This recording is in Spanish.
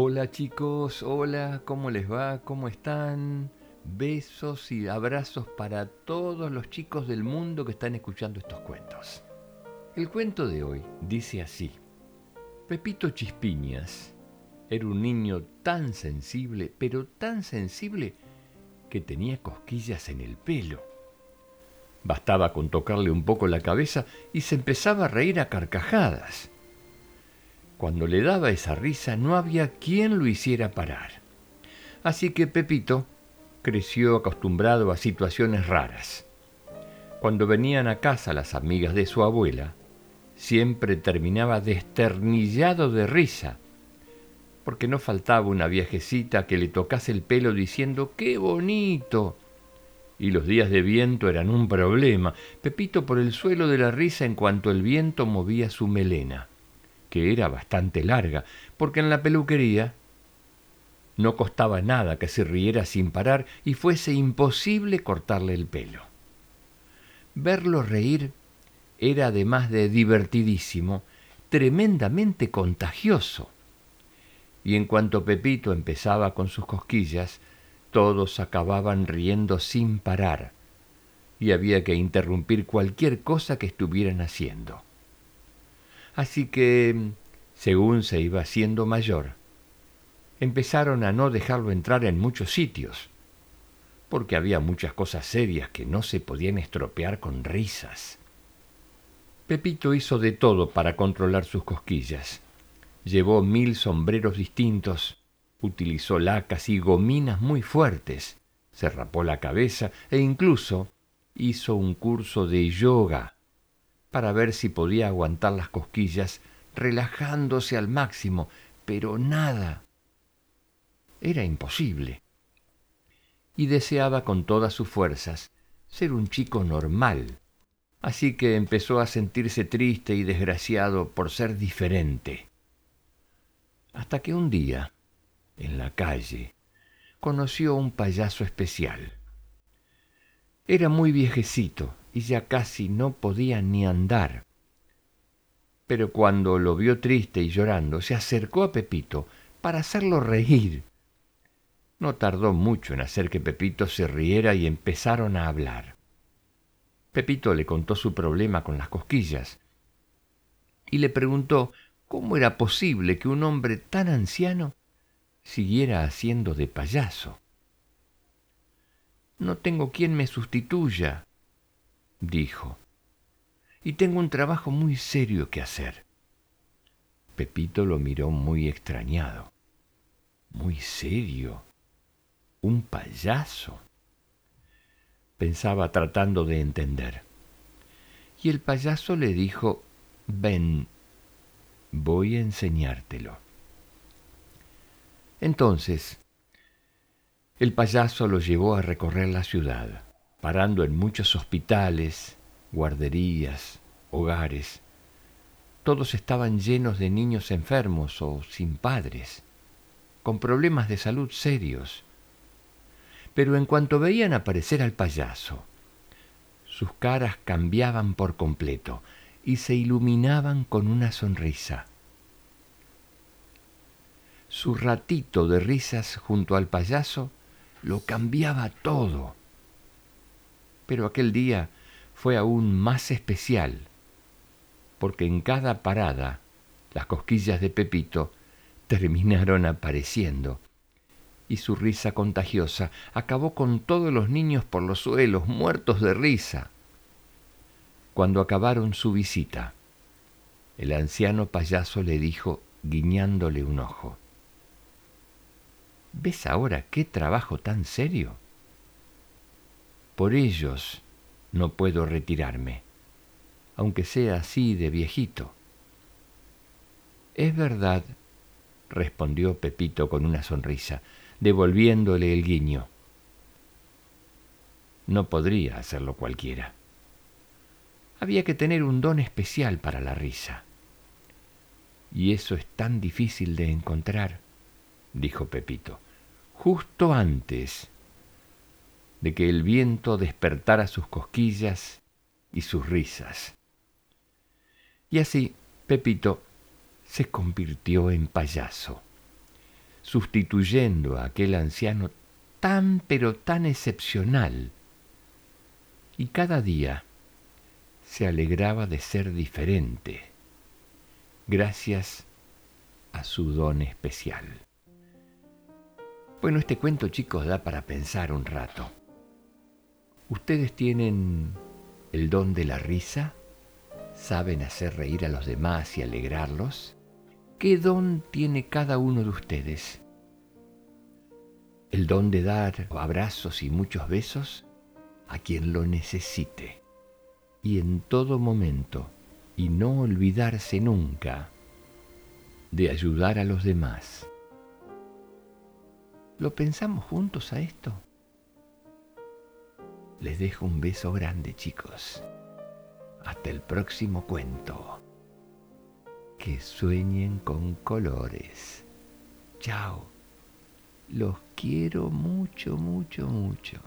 Hola chicos, hola, ¿cómo les va? ¿Cómo están? Besos y abrazos para todos los chicos del mundo que están escuchando estos cuentos. El cuento de hoy dice así. Pepito Chispiñas era un niño tan sensible, pero tan sensible que tenía cosquillas en el pelo. Bastaba con tocarle un poco la cabeza y se empezaba a reír a carcajadas. Cuando le daba esa risa no había quien lo hiciera parar. Así que Pepito creció acostumbrado a situaciones raras. Cuando venían a casa las amigas de su abuela, siempre terminaba desternillado de risa, porque no faltaba una viejecita que le tocase el pelo diciendo ¡qué bonito! Y los días de viento eran un problema. Pepito por el suelo de la risa en cuanto el viento movía su melena, que era bastante larga, porque en la peluquería no costaba nada que se riera sin parar y fuese imposible cortarle el pelo. Verlo reír era además de divertidísimo, tremendamente contagioso. Y en cuanto Pepito empezaba con sus cosquillas, todos acababan riendo sin parar, y había que interrumpir cualquier cosa que estuvieran haciendo. Así que, según se iba haciendo mayor, empezaron a no dejarlo entrar en muchos sitios, porque había muchas cosas serias que no se podían estropear con risas. Pepito hizo de todo para controlar sus cosquillas. Llevó mil sombreros distintos, utilizó lacas y gominas muy fuertes, se rapó la cabeza e incluso hizo un curso de yoga para ver si podía aguantar las cosquillas relajándose al máximo, pero nada, era imposible. Y deseaba con todas sus fuerzas ser un chico normal. Así que empezó a sentirse triste y desgraciado por ser diferente. Hasta que un día, en la calle, conoció un payaso especial. Era muy viejecito y ya casi no podía ni andar. Pero cuando lo vio triste y llorando, se acercó a Pepito para hacerlo reír no tardó mucho en hacer que Pepito se riera y empezaron a hablar. Pepito le contó su problema con las cosquillas y le preguntó cómo era posible que un hombre tan anciano siguiera haciendo de payaso. No tengo quien me sustituya, dijo, y tengo un trabajo muy serio que hacer. Pepito lo miró muy extrañado. ¿Muy serio? ¿Un payaso? Pensaba tratando de entender. Y el payaso le dijo, ven, voy a enseñártelo. Entonces, el payaso lo llevó a recorrer la ciudad, parando en muchos hospitales, guarderías, hogares. Todos estaban llenos de niños enfermos o sin padres, con problemas de salud serios pero en cuanto veían aparecer al payaso, sus caras cambiaban por completo y se iluminaban con una sonrisa. Su ratito de risas junto al payaso lo cambiaba todo. Pero aquel día fue aún más especial, porque en cada parada las cosquillas de Pepito terminaron apareciendo y su risa contagiosa acabó con todos los niños por los suelos, muertos de risa. Cuando acabaron su visita, el anciano payaso le dijo, guiñándole un ojo, ¿Ves ahora qué trabajo tan serio? Por ellos no puedo retirarme, aunque sea así de viejito. Es verdad, respondió Pepito con una sonrisa, devolviéndole el guiño. No podría hacerlo cualquiera. Había que tener un don especial para la risa. Y eso es tan difícil de encontrar, dijo Pepito, justo antes de que el viento despertara sus cosquillas y sus risas. Y así Pepito se convirtió en payaso sustituyendo a aquel anciano tan pero tan excepcional. Y cada día se alegraba de ser diferente, gracias a su don especial. Bueno, este cuento chicos da para pensar un rato. ¿Ustedes tienen el don de la risa? ¿Saben hacer reír a los demás y alegrarlos? ¿Qué don tiene cada uno de ustedes? ¿El don de dar abrazos y muchos besos? A quien lo necesite. Y en todo momento, y no olvidarse nunca de ayudar a los demás. ¿Lo pensamos juntos a esto? Les dejo un beso grande, chicos. Hasta el próximo cuento. Que sueñen con colores. Chao. Los quiero mucho, mucho, mucho.